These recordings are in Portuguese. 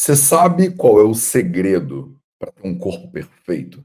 Você sabe qual é o segredo para ter um corpo perfeito?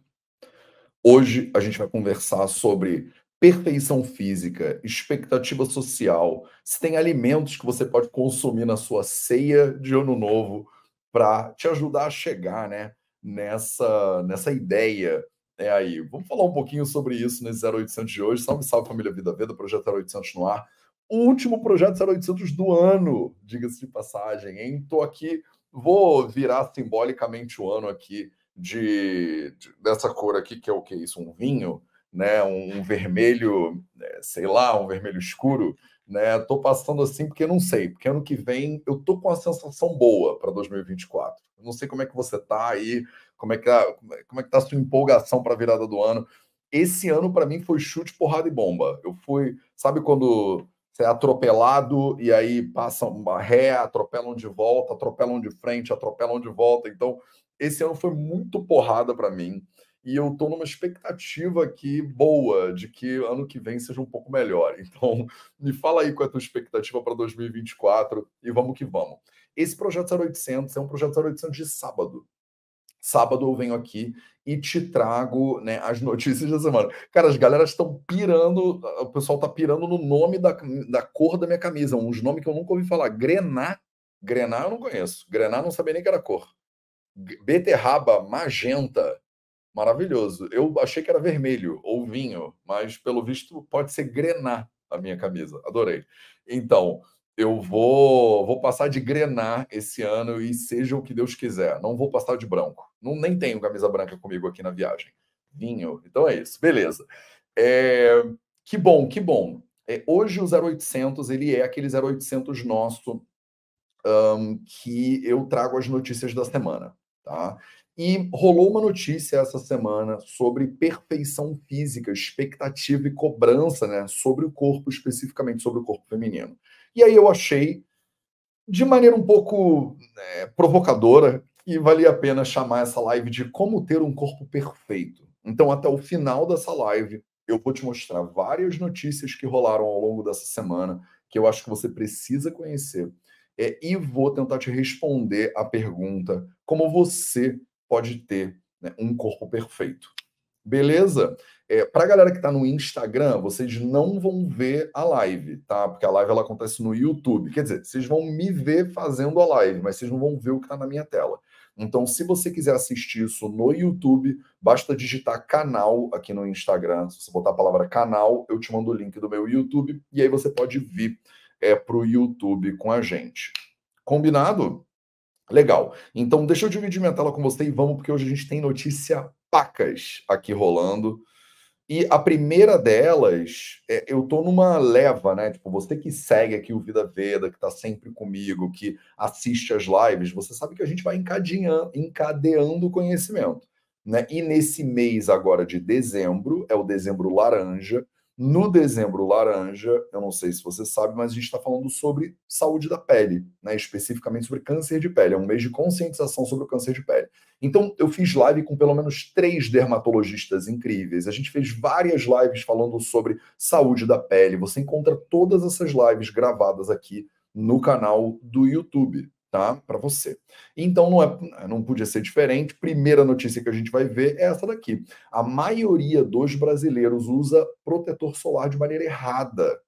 Hoje a gente vai conversar sobre perfeição física, expectativa social, se tem alimentos que você pode consumir na sua ceia de ano novo para te ajudar a chegar, né, nessa nessa ideia é aí. Vamos falar um pouquinho sobre isso nesse 0800 de hoje. Salve, salve família Vida Veda, projeto 0800 no ar. Último projeto 0800 do ano, diga-se de passagem, hein? Tô aqui Vou virar simbolicamente o ano aqui de, de, dessa cor aqui, que é o que isso? Um vinho, né? Um vermelho, né? sei lá, um vermelho escuro, né? Tô passando assim porque não sei, porque ano que vem eu tô com uma sensação boa para 2024. Eu não sei como é que você tá aí, como é que tá, como é que tá a sua empolgação para a virada do ano. Esse ano para mim foi chute, porrada e bomba. Eu fui, sabe quando você é atropelado e aí passam uma ré, atropelam de volta, atropelam de frente, atropelam de volta. Então, esse ano foi muito porrada para mim e eu estou numa expectativa aqui boa de que ano que vem seja um pouco melhor. Então, me fala aí qual é a tua expectativa para 2024 e vamos que vamos. Esse projeto 0800 é um projeto 0800 de sábado. Sábado eu venho aqui e te trago né, as notícias da semana. Cara, as galeras estão pirando, o pessoal está pirando no nome da, da cor da minha camisa, uns nomes que eu nunca ouvi falar. Grená, Grená eu não conheço. Grená não sabia nem que era cor. Beterraba, magenta, maravilhoso. Eu achei que era vermelho ou vinho, mas pelo visto pode ser Grená a minha camisa. Adorei. Então, eu vou vou passar de grenar esse ano e seja o que Deus quiser. Não vou passar de branco. Não nem tenho camisa branca comigo aqui na viagem. Vinho. Então é isso. Beleza. É, que bom, que bom. É, hoje o 0800 ele é aquele 0800 nosso um, que eu trago as notícias da semana, tá? E rolou uma notícia essa semana sobre perfeição física, expectativa e cobrança, né, sobre o corpo, especificamente sobre o corpo feminino. E aí eu achei, de maneira um pouco é, provocadora, que valia a pena chamar essa live de Como Ter um Corpo Perfeito. Então, até o final dessa live, eu vou te mostrar várias notícias que rolaram ao longo dessa semana, que eu acho que você precisa conhecer. É, e vou tentar te responder a pergunta: como você pode ter né, um corpo perfeito? Beleza? É, para a galera que está no Instagram, vocês não vão ver a live, tá? Porque a live ela acontece no YouTube. Quer dizer, vocês vão me ver fazendo a live, mas vocês não vão ver o que está na minha tela. Então, se você quiser assistir isso no YouTube, basta digitar canal aqui no Instagram. Se você botar a palavra canal, eu te mando o link do meu YouTube e aí você pode vir é, para o YouTube com a gente. Combinado? Legal. Então, deixa eu dividir minha tela com você e vamos, porque hoje a gente tem notícia pacas aqui rolando. E a primeira delas, é, eu tô numa leva, né? Tipo, você que segue aqui o Vida Veda, que tá sempre comigo, que assiste as lives, você sabe que a gente vai encadeando, encadeando conhecimento, né? E nesse mês agora de dezembro, é o dezembro laranja, no dezembro laranja, eu não sei se você sabe, mas a gente está falando sobre saúde da pele, né? especificamente sobre câncer de pele. É um mês de conscientização sobre o câncer de pele. Então, eu fiz live com pelo menos três dermatologistas incríveis. A gente fez várias lives falando sobre saúde da pele. Você encontra todas essas lives gravadas aqui no canal do YouTube tá? Para você. Então não é, não podia ser diferente. Primeira notícia que a gente vai ver é essa daqui. A maioria dos brasileiros usa protetor solar de maneira errada.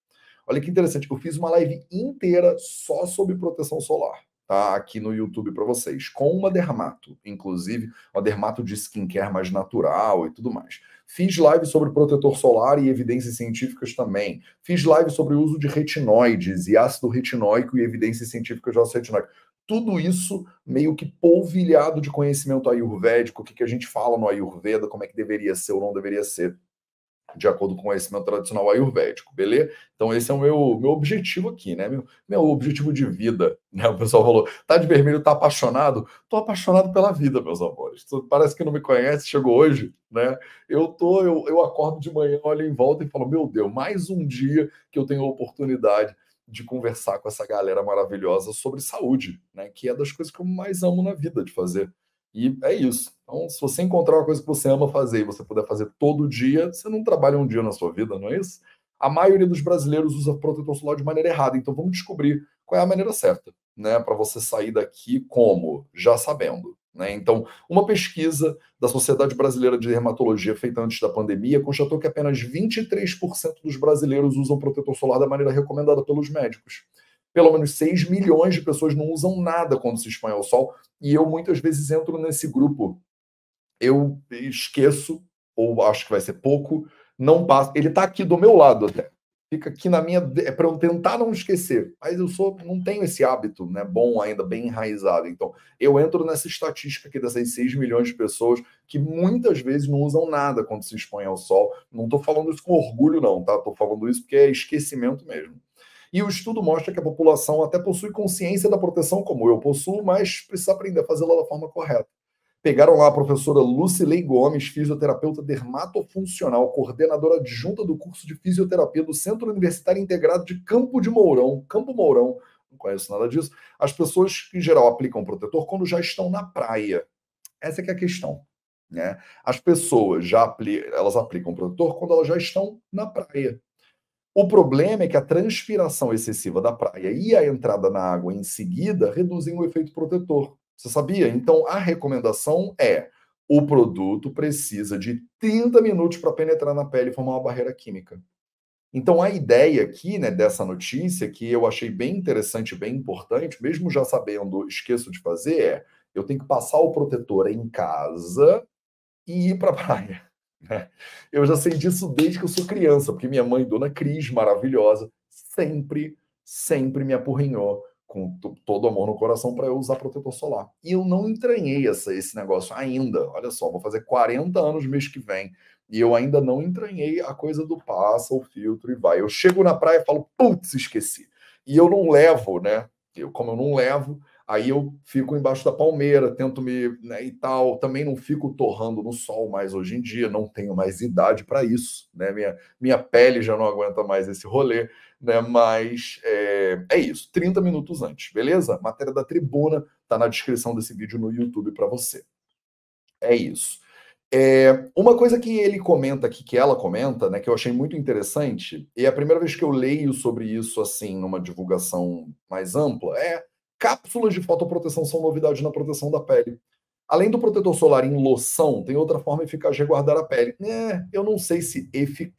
Olha que interessante, eu fiz uma live inteira só sobre proteção solar, tá? Aqui no YouTube para vocês, com uma dermato, inclusive, uma dermato de skincare mais natural e tudo mais. Fiz live sobre protetor solar e evidências científicas também. Fiz live sobre o uso de retinóides e ácido retinóico e evidências científicas de ácido retinóico tudo isso meio que polvilhado de conhecimento ayurvédico, o que, que a gente fala no Ayurveda, como é que deveria ser ou não deveria ser, de acordo com o conhecimento tradicional ayurvédico, beleza? Então esse é o meu, meu objetivo aqui, né? Meu, meu objetivo de vida, né? O pessoal falou, tá de vermelho, tá apaixonado? Tô apaixonado pela vida, meus amores. Parece que não me conhece, chegou hoje, né? Eu tô, eu, eu acordo de manhã, olho em volta e falo, meu Deus, mais um dia que eu tenho a oportunidade de conversar com essa galera maravilhosa sobre saúde, né? Que é das coisas que eu mais amo na vida de fazer. E é isso. Então, se você encontrar uma coisa que você ama fazer e você puder fazer todo dia, você não trabalha um dia na sua vida, não é isso? A maioria dos brasileiros usa protetor solar de maneira errada. Então, vamos descobrir qual é a maneira certa, né, para você sair daqui como? Já sabendo. Né? Então, uma pesquisa da Sociedade Brasileira de Dermatologia feita antes da pandemia constatou que apenas 23% dos brasileiros usam protetor solar da maneira recomendada pelos médicos. Pelo menos 6 milhões de pessoas não usam nada quando se expõe ao sol, e eu muitas vezes entro nesse grupo. Eu esqueço, ou acho que vai ser pouco, não passa. Ele está aqui do meu lado até fica aqui na minha é para eu tentar não esquecer, mas eu sou não tenho esse hábito, né, bom ainda bem enraizado. Então, eu entro nessa estatística aqui dessas 6 milhões de pessoas que muitas vezes não usam nada quando se expõem ao sol. Não estou falando isso com orgulho não, tá? Estou falando isso porque é esquecimento mesmo. E o estudo mostra que a população até possui consciência da proteção como eu possuo, mas precisa aprender a fazê-la da forma correta. Pegaram lá a professora Lucilei Gomes, fisioterapeuta dermatofuncional, coordenadora adjunta do curso de fisioterapia do Centro Universitário Integrado de Campo de Mourão. Campo Mourão, não conheço nada disso. As pessoas, em geral, aplicam protetor quando já estão na praia. Essa é que é a questão. Né? As pessoas já apli elas aplicam protetor quando elas já estão na praia. O problema é que a transpiração excessiva da praia e a entrada na água em seguida reduzem o efeito protetor. Você sabia? Então, a recomendação é: o produto precisa de 30 minutos para penetrar na pele e formar uma barreira química. Então, a ideia aqui, né, dessa notícia, que eu achei bem interessante, bem importante, mesmo já sabendo, esqueço de fazer, é: eu tenho que passar o protetor em casa e ir para a praia. Né? Eu já sei disso desde que eu sou criança, porque minha mãe, Dona Cris, maravilhosa, sempre, sempre me apurrinhou com todo amor no coração para eu usar protetor solar. E eu não entranhei essa, esse negócio ainda. Olha só, vou fazer 40 anos mês que vem e eu ainda não entranhei a coisa do passa, o filtro e vai. Eu chego na praia e falo, putz, esqueci. E eu não levo, né? Eu, como eu não levo, aí eu fico embaixo da palmeira, tento me. Né, e tal. Também não fico torrando no sol mais hoje em dia, não tenho mais idade para isso, né? Minha, minha pele já não aguenta mais esse rolê né? Mas é, é, isso, 30 minutos antes, beleza? Matéria da tribuna tá na descrição desse vídeo no YouTube para você. É isso. É, uma coisa que ele comenta aqui, que ela comenta, né, que eu achei muito interessante, e é a primeira vez que eu leio sobre isso assim, numa divulgação mais ampla, é cápsulas de fotoproteção são novidade na proteção da pele. Além do protetor solar em loção, tem outra forma eficaz de resguardar a pele. É, eu não sei se,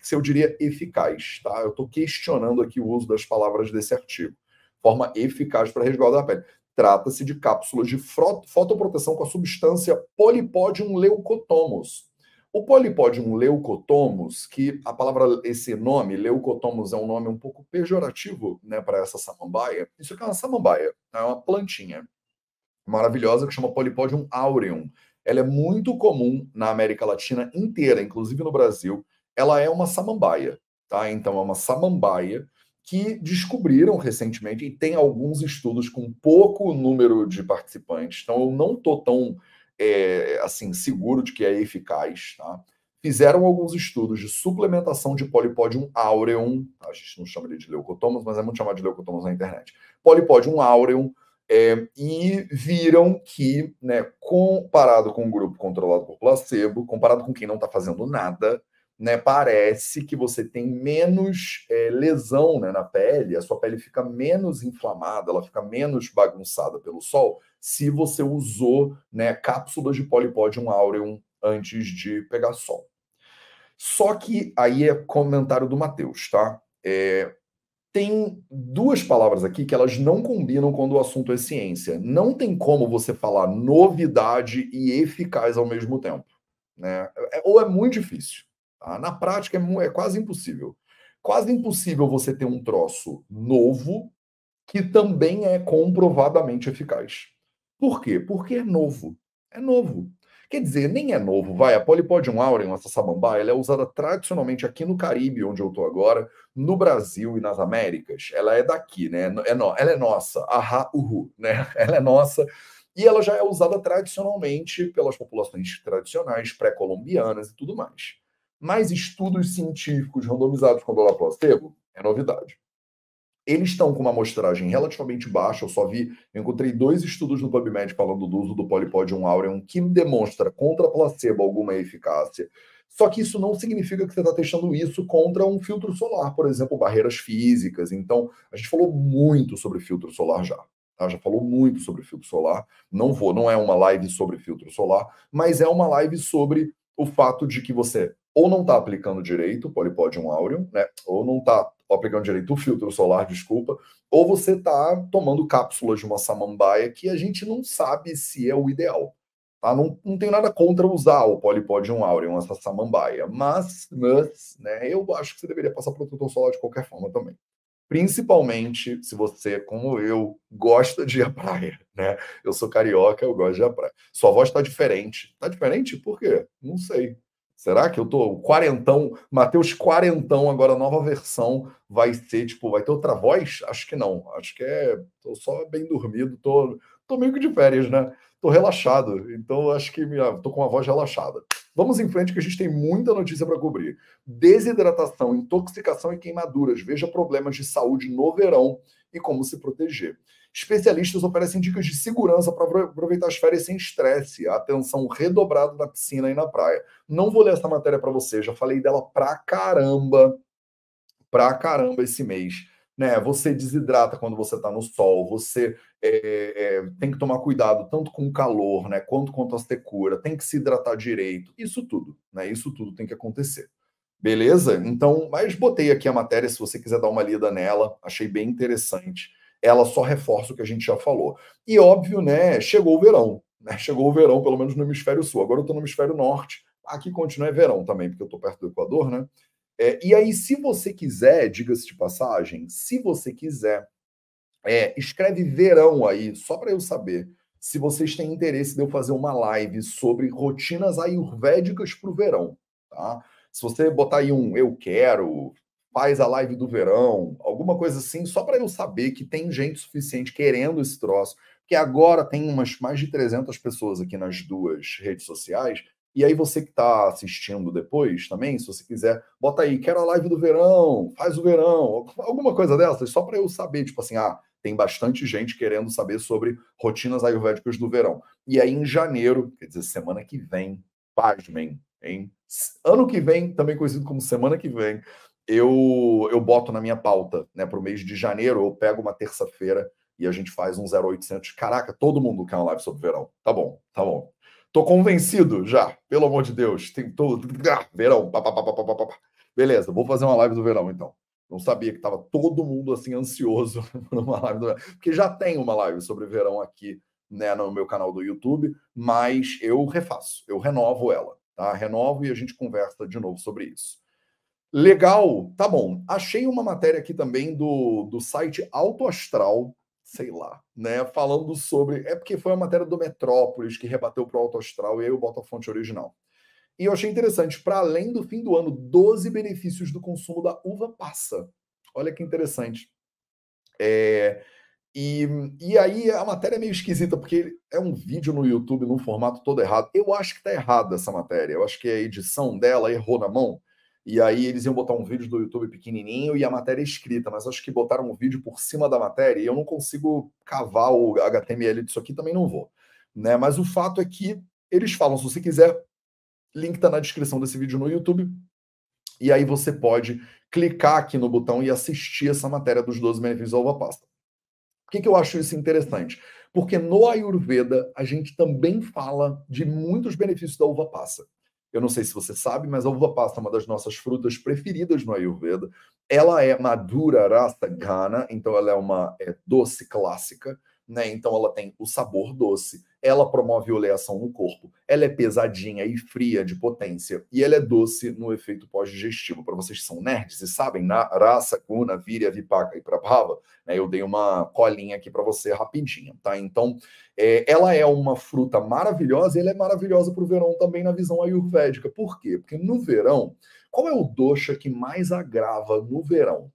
se eu diria eficaz, tá? Eu estou questionando aqui o uso das palavras desse artigo. Forma eficaz para resguardar a pele. Trata-se de cápsulas de fotoproteção com a substância Polypodium leucotomus. O Polypodium leucotomus, que a palavra, esse nome, leucotomus, é um nome um pouco pejorativo né, para essa samambaia. Isso aqui é uma samambaia, é uma plantinha maravilhosa que chama Polypodium aureum. Ela é muito comum na América Latina inteira, inclusive no Brasil. Ela é uma samambaia, tá? Então é uma samambaia que descobriram recentemente e tem alguns estudos com pouco número de participantes. Então eu não tô tão é, assim seguro de que é eficaz, tá? Fizeram alguns estudos de suplementação de Polypodium aureum, a gente não chama ele de leucotomos, mas é muito chamado de leucotomos na internet. Polypodium aureum é, e viram que, né, comparado com o grupo controlado por placebo, comparado com quem não está fazendo nada, né, parece que você tem menos é, lesão né, na pele, a sua pele fica menos inflamada, ela fica menos bagunçada pelo sol, se você usou né, cápsulas de Polypodium aureum antes de pegar sol. Só que aí é comentário do Matheus, tá? É, tem duas palavras aqui que elas não combinam quando o assunto é ciência. Não tem como você falar novidade e eficaz ao mesmo tempo. Né? É, ou é muito difícil. Tá? Na prática é, é quase impossível. Quase impossível você ter um troço novo que também é comprovadamente eficaz. Por quê? Porque é novo. É novo. Quer dizer, nem é novo, vai. A Polypodium aureum, essa samambaia, ela é usada tradicionalmente aqui no Caribe, onde eu estou agora, no Brasil e nas Américas. Ela é daqui, né? É no, ela é nossa. Ahá, uhu, né? Ela é nossa. E ela já é usada tradicionalmente pelas populações tradicionais pré-colombianas e tudo mais. Mas estudos científicos randomizados com dólar placebo é novidade. Eles estão com uma amostragem relativamente baixa, eu só vi, eu encontrei dois estudos no PubMed falando do uso do Polypodium aureum que demonstra contra placebo alguma eficácia. Só que isso não significa que você está testando isso contra um filtro solar, por exemplo, barreiras físicas. Então, a gente falou muito sobre filtro solar já. Tá? Já falou muito sobre filtro solar. Não vou, não é uma live sobre filtro solar, mas é uma live sobre o fato de que você ou não está aplicando direito o Polypodium aureum, né? Ou não está aplicando direito o filtro solar, desculpa, ou você está tomando cápsulas de uma samambaia que a gente não sabe se é o ideal. Tá? Não, não tenho nada contra usar o Polypodium aureum, essa samambaia, mas, mas né, eu acho que você deveria passar protetor solar de qualquer forma também. Principalmente se você, como eu, gosta de ir à praia, né? Eu sou carioca, eu gosto de ir à praia. Sua voz está diferente. Está diferente por quê? Não sei. Será que eu tô quarentão, Mateus quarentão, agora a nova versão vai ser, tipo, vai ter outra voz? Acho que não. Acho que é, tô só bem dormido, tô, tô meio que de férias, né? Tô relaxado. Então acho que minha, tô com uma voz relaxada. Vamos em frente que a gente tem muita notícia para cobrir. Desidratação, intoxicação e queimaduras. Veja problemas de saúde no verão e como se proteger. Especialistas oferecem dicas de segurança para aproveitar as férias sem estresse, atenção redobrada na piscina e na praia. Não vou ler essa matéria para você, já falei dela pra caramba, pra caramba esse mês. Né? Você desidrata quando você está no sol, você é, é, tem que tomar cuidado tanto com o calor, né, quanto com a secura, tem que se hidratar direito, isso tudo, né? Isso tudo tem que acontecer. Beleza? Então, mas botei aqui a matéria se você quiser dar uma lida nela, achei bem interessante. Ela só reforça o que a gente já falou. E óbvio, né, chegou o verão, né? Chegou o verão, pelo menos no hemisfério sul. Agora eu estou no hemisfério norte. Aqui continua é verão também, porque eu estou perto do Equador, né? É, e aí, se você quiser, diga-se de passagem, se você quiser, é, escreve verão aí, só para eu saber se vocês têm interesse de eu fazer uma live sobre rotinas ayurvédicas para o verão, tá? Se você botar aí um eu quero, faz a live do verão, alguma coisa assim, só para eu saber que tem gente suficiente querendo esse troço, que agora tem umas mais de 300 pessoas aqui nas duas redes sociais, e aí você que está assistindo depois também, se você quiser, bota aí, quero a live do verão, faz o verão, alguma coisa dessas, só para eu saber, tipo assim, ah, tem bastante gente querendo saber sobre rotinas ayurvédicas do verão. E aí em janeiro, quer dizer, semana que vem, pasmem, hein? Ano que vem, também conhecido como semana que vem, eu eu boto na minha pauta, né, para o mês de janeiro, eu pego uma terça-feira e a gente faz um 0800. Caraca, todo mundo quer uma live sobre verão. Tá bom, tá bom. Tô convencido já, pelo amor de Deus. Tem todo. Ah, verão. Pá, pá, pá, Beleza, vou fazer uma live do verão então. Não sabia que estava todo mundo assim ansioso por uma live do verão. Porque já tem uma live sobre verão aqui né, no meu canal do YouTube, mas eu refaço, eu renovo ela, tá? Renovo e a gente conversa de novo sobre isso. Legal, tá bom. Achei uma matéria aqui também do, do site Alto Astral, sei lá, né? Falando sobre. É porque foi a matéria do Metrópolis que rebateu para o Alto Astral, e aí eu boto a fonte original. E eu achei interessante, para além do fim do ano, 12 benefícios do consumo da uva passa. Olha que interessante. É, e, e aí a matéria é meio esquisita, porque é um vídeo no YouTube num formato todo errado. Eu acho que está errada essa matéria. Eu acho que a edição dela errou na mão. E aí eles iam botar um vídeo do YouTube pequenininho e a matéria escrita, mas acho que botaram um vídeo por cima da matéria e eu não consigo cavar o HTML disso aqui, também não vou. Né? Mas o fato é que eles falam, se você quiser, link está na descrição desse vídeo no YouTube. E aí você pode clicar aqui no botão e assistir essa matéria dos 12 benefícios da uva pasta. Por que, que eu acho isso interessante? Porque no Ayurveda a gente também fala de muitos benefícios da uva passa. Eu não sei se você sabe, mas a uva passa é uma das nossas frutas preferidas no Ayurveda. Ela é madura rasa gana, então ela é uma é, doce clássica, né? Então ela tem o sabor doce, ela promove oleação no corpo, ela é pesadinha e fria de potência e ela é doce no efeito pós-digestivo. Para vocês que são nerds e sabem, na rasa, guna, virya, vipaka e prabhava, né? Eu dei uma colinha aqui para você rapidinho, tá? Então, é, ela é uma fruta maravilhosa e ela é maravilhosa para o verão também na visão ayurvédica. Por quê? Porque no verão, qual é o dosha que mais agrava no verão?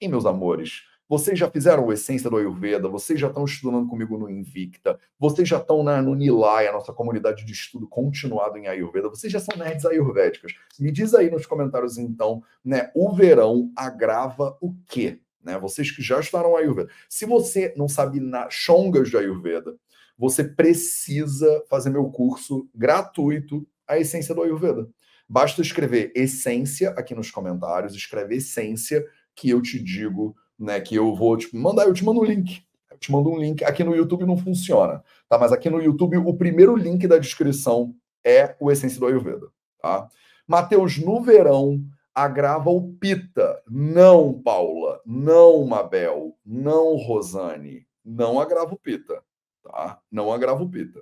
E meus amores, vocês já fizeram o Essência do Ayurveda, vocês já estão estudando comigo no Invicta, vocês já estão na, no Nilay, a nossa comunidade de estudo continuado em Ayurveda, vocês já são nerds ayurvédicas. Me diz aí nos comentários, então, né, o verão agrava o quê? Né, vocês que já estudaram Ayurveda. Se você não sabe na chongas de Ayurveda, você precisa fazer meu curso gratuito, A Essência do Ayurveda. Basta escrever essência aqui nos comentários, escreve essência que eu te digo, né, que eu vou te mandar, eu te mando um link. Eu te mando um link. Aqui no YouTube não funciona, tá? Mas aqui no YouTube o primeiro link da descrição é o Essência do Ayurveda, tá? Mateus, no verão, agrava o pita. Não, Paula. Não, Mabel. Não, Rosane. Não agrava o pita, tá? Não agrava o pita.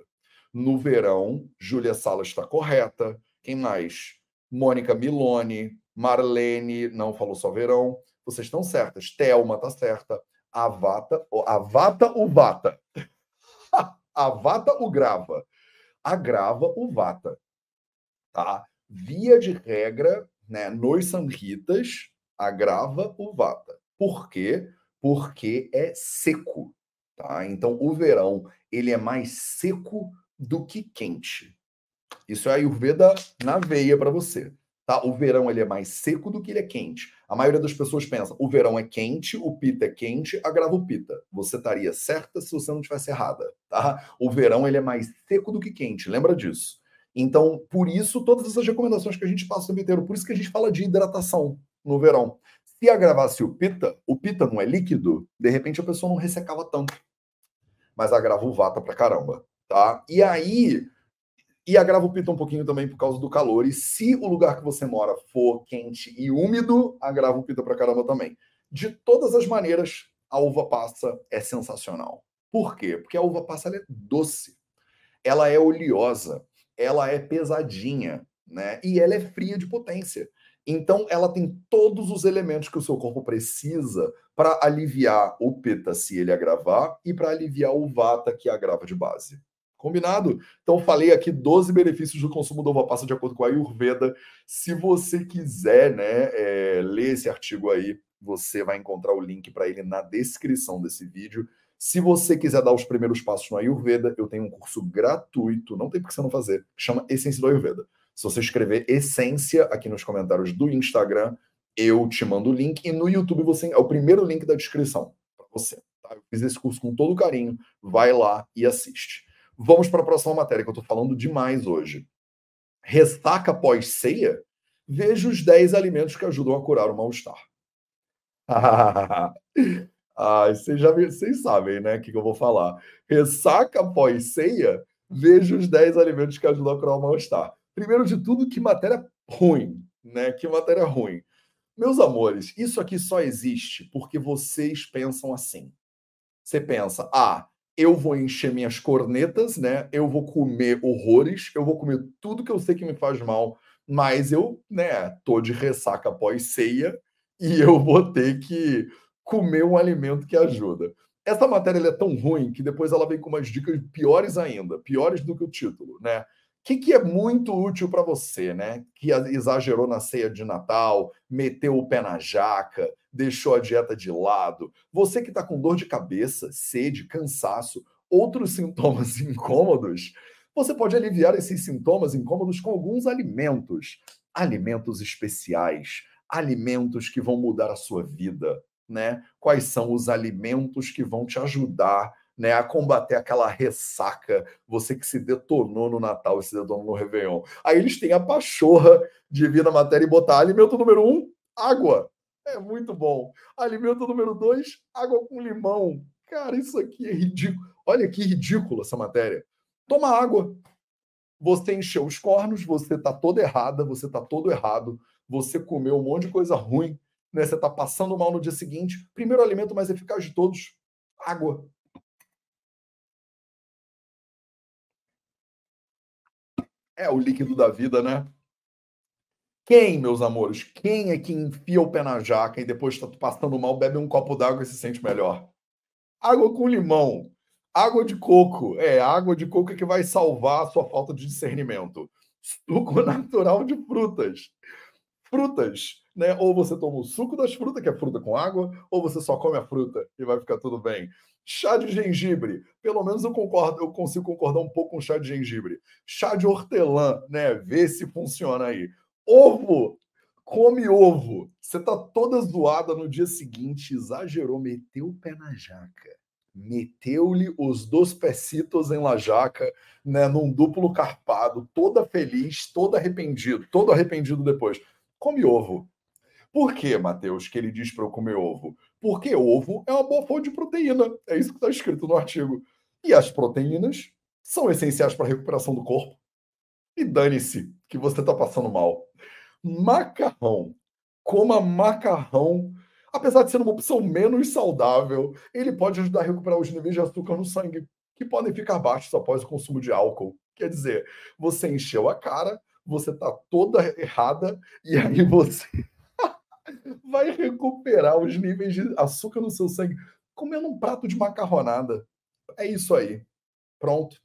No verão, Júlia Sala está correta. Quem mais? Mônica Milone, Marlene, não falou só verão. Vocês estão certas. Thelma está certa. Avata, Avata o Vata. Avata o grava. Agrava o Vata. Tá? Via de regra, né, nos Samhitas, agrava o Vata. Por quê? Porque é seco. Tá? Então, o verão ele é mais seco do que quente. Isso é a Ayurveda na veia para você. Tá? O verão ele é mais seco do que ele é quente. A maioria das pessoas pensa, o verão é quente, o pita é quente, agrava o pita. Você estaria certa se você não tivesse errada, tá? O verão ele é mais seco do que quente, lembra disso. Então, por isso, todas essas recomendações que a gente passa o tempo inteiro, por isso que a gente fala de hidratação no verão. Se agravasse o pita, o pita não é líquido, de repente a pessoa não ressecava tanto. Mas agrava o vata pra caramba, tá? E aí, e agrava o pita um pouquinho também por causa do calor. E se o lugar que você mora for quente e úmido, agrava o pita pra caramba também. De todas as maneiras, a uva passa é sensacional. Por quê? Porque a uva passa é doce. Ela é oleosa, ela é pesadinha, né? E ela é fria de potência. Então, ela tem todos os elementos que o seu corpo precisa para aliviar o pita se ele agravar e para aliviar o vata que agrava de base. Combinado? Então, falei aqui 12 benefícios do consumo da uva passa de acordo com a Ayurveda. Se você quiser né, é, ler esse artigo aí, você vai encontrar o link para ele na descrição desse vídeo. Se você quiser dar os primeiros passos no Ayurveda, eu tenho um curso gratuito, não tem por que você não fazer, que chama Essência do Ayurveda. Se você escrever Essência aqui nos comentários do Instagram, eu te mando o link. E no YouTube você é o primeiro link da descrição para você. Tá? Eu fiz esse curso com todo carinho. Vai lá e assiste. Vamos para a próxima matéria, que eu estou falando demais hoje. Ressaca pós-ceia? Veja os 10 alimentos que ajudam a curar o mal-estar. ah, vocês, já, vocês sabem, né, o que, que eu vou falar. Ressaca pós-ceia? Veja os 10 alimentos que ajudam a curar o mal-estar. Primeiro de tudo, que matéria ruim, né? Que matéria ruim. Meus amores, isso aqui só existe porque vocês pensam assim. Você pensa, ah, eu vou encher minhas cornetas, né? Eu vou comer horrores, eu vou comer tudo que eu sei que me faz mal, mas eu, né, tô de ressaca após ceia e eu vou ter que comer um alimento que ajuda. Essa matéria é tão ruim que depois ela vem com umas dicas piores ainda, piores do que o título, né? O que, que, é muito útil para você, né? Que exagerou na ceia de Natal, meteu o pé na jaca, deixou a dieta de lado. Você que está com dor de cabeça, sede, cansaço, outros sintomas incômodos, você pode aliviar esses sintomas incômodos com alguns alimentos. Alimentos especiais, alimentos que vão mudar a sua vida, né? Quais são os alimentos que vão te ajudar né, a combater aquela ressaca, você que se detonou no Natal e se detonou no Réveillon. Aí eles têm a pachorra de vir na matéria e botar alimento número um, água. É muito bom. Alimento número dois, água com limão. Cara, isso aqui é ridículo. Olha que ridículo essa matéria. Toma água. Você encheu os cornos, você tá toda errada, você tá todo errado, você comeu um monte de coisa ruim, né? Você tá passando mal no dia seguinte. Primeiro alimento mais eficaz de todos, água. É o líquido da vida, né? Quem, meus amores, quem é que enfia o pé na jaca e depois está passando mal, bebe um copo d'água e se sente melhor? Água com limão. Água de coco. É, água de coco é que vai salvar a sua falta de discernimento. Suco natural de frutas. Frutas, né? Ou você toma o suco das frutas, que é fruta com água, ou você só come a fruta e vai ficar tudo bem. Chá de gengibre, pelo menos eu concordo, eu consigo concordar um pouco com chá de gengibre. Chá de hortelã, né? Vê se funciona aí. Ovo, come ovo. Você tá toda zoada no dia seguinte, exagerou, meteu o pé na jaca. meteu-lhe os dois pecitos em la jaca, né, num duplo carpado, toda feliz, todo arrependido, todo arrependido depois. Come ovo. Por que, Matheus, que ele diz para eu comer ovo? Porque ovo é uma boa fonte de proteína. É isso que está escrito no artigo. E as proteínas são essenciais para a recuperação do corpo. E dane-se que você está passando mal. Macarrão. Coma macarrão apesar de ser uma opção menos saudável, ele pode ajudar a recuperar os níveis de açúcar no sangue, que podem ficar baixos após o consumo de álcool. Quer dizer, você encheu a cara, você está toda errada, e aí você vai recuperar os níveis de açúcar no seu sangue comendo um prato de macarronada. É isso aí. Pronto.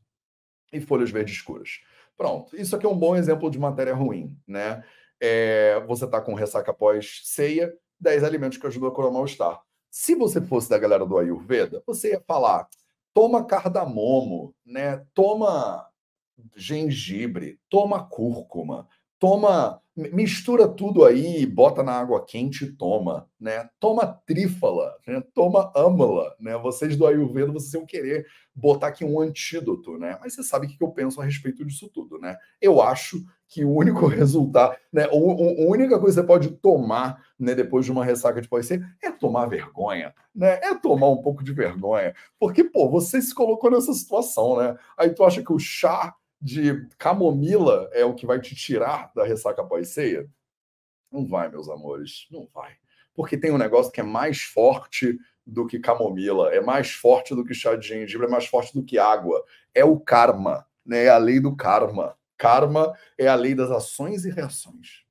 E folhas verdes escuras. Pronto. Isso aqui é um bom exemplo de matéria ruim, né? É, você está com ressaca pós ceia, 10 alimentos que ajudam a curar o mal-estar. Se você fosse da galera do Ayurveda, você ia falar: toma cardamomo, né? Toma gengibre, toma cúrcuma, toma mistura tudo aí, bota na água quente e toma, né? Toma trífala, né? Toma âmala, né? Vocês do Ayurveda, vocês iam querer botar aqui um antídoto, né? Mas você sabe o que eu penso a respeito disso tudo, né? Eu acho que o único resultado, né? A única coisa que você pode tomar, né, depois de uma ressaca de ser é tomar vergonha, né? É tomar um pouco de vergonha, porque pô, você se colocou nessa situação, né? Aí tu acha que o chá de camomila é o que vai te tirar da ressaca pós-ceia? Não vai, meus amores, não vai. Porque tem um negócio que é mais forte do que camomila, é mais forte do que chá de gengibre, é mais forte do que água. É o karma, né? É a lei do karma. Karma é a lei das ações e reações.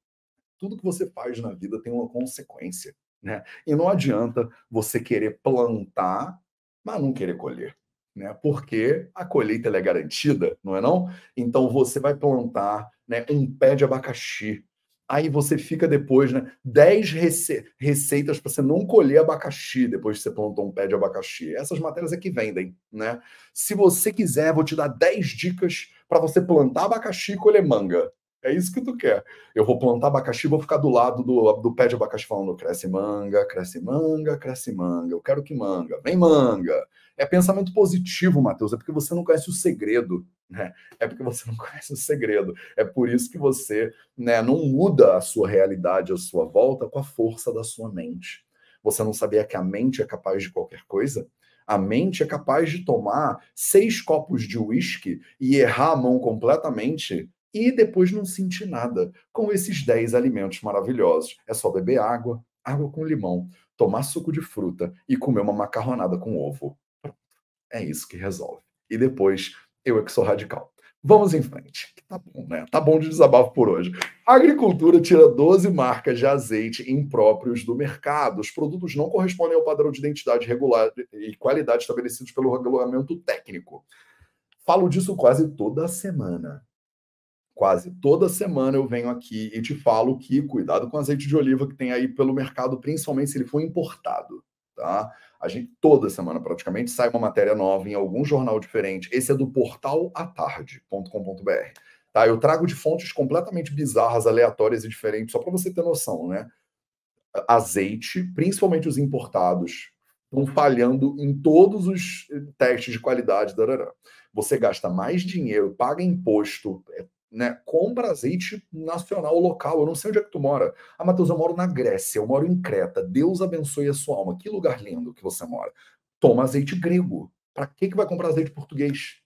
Tudo que você faz na vida tem uma consequência, né? E não adianta você querer plantar, mas não querer colher né? Porque a colheita é garantida, não é não? Então você vai plantar, né, um pé de abacaxi. Aí você fica depois, né, 10 rece receitas para você não colher abacaxi depois que você plantou um pé de abacaxi. Essas matérias é que vendem, né? Se você quiser, vou te dar 10 dicas para você plantar abacaxi e colher manga. É isso que tu quer. Eu vou plantar abacaxi, vou ficar do lado do, do pé de abacaxi falando: cresce manga, cresce manga, cresce manga. Eu quero que manga. Vem manga. É pensamento positivo, Matheus. É porque você não conhece o segredo. Né? É porque você não conhece o segredo. É por isso que você né, não muda a sua realidade à sua volta com a força da sua mente. Você não sabia que a mente é capaz de qualquer coisa? A mente é capaz de tomar seis copos de uísque e errar a mão completamente e depois não sentir nada com esses 10 alimentos maravilhosos. É só beber água, água com limão, tomar suco de fruta e comer uma macarronada com ovo. É isso que resolve. E depois, eu é que sou radical. Vamos em frente. Tá bom, né? Tá bom de desabafo por hoje. A agricultura tira 12 marcas de azeite impróprios do mercado. Os produtos não correspondem ao padrão de identidade regular e qualidade estabelecidos pelo regulamento técnico. Falo disso quase toda semana quase toda semana eu venho aqui e te falo que cuidado com azeite de oliva que tem aí pelo mercado, principalmente se ele for importado, tá? A gente toda semana praticamente sai uma matéria nova em algum jornal diferente. Esse é do portal atarde.com.br. Tá? Eu trago de fontes completamente bizarras, aleatórias e diferentes, só para você ter noção, né? Azeite, principalmente os importados, estão falhando em todos os testes de qualidade. Você gasta mais dinheiro, paga imposto, é né? Compra azeite nacional, local. Eu não sei onde é que tu mora. Ah, Matheus, eu moro na Grécia, eu moro em Creta. Deus abençoe a sua alma. Que lugar lindo que você mora. Toma azeite grego. Para que, que vai comprar azeite português?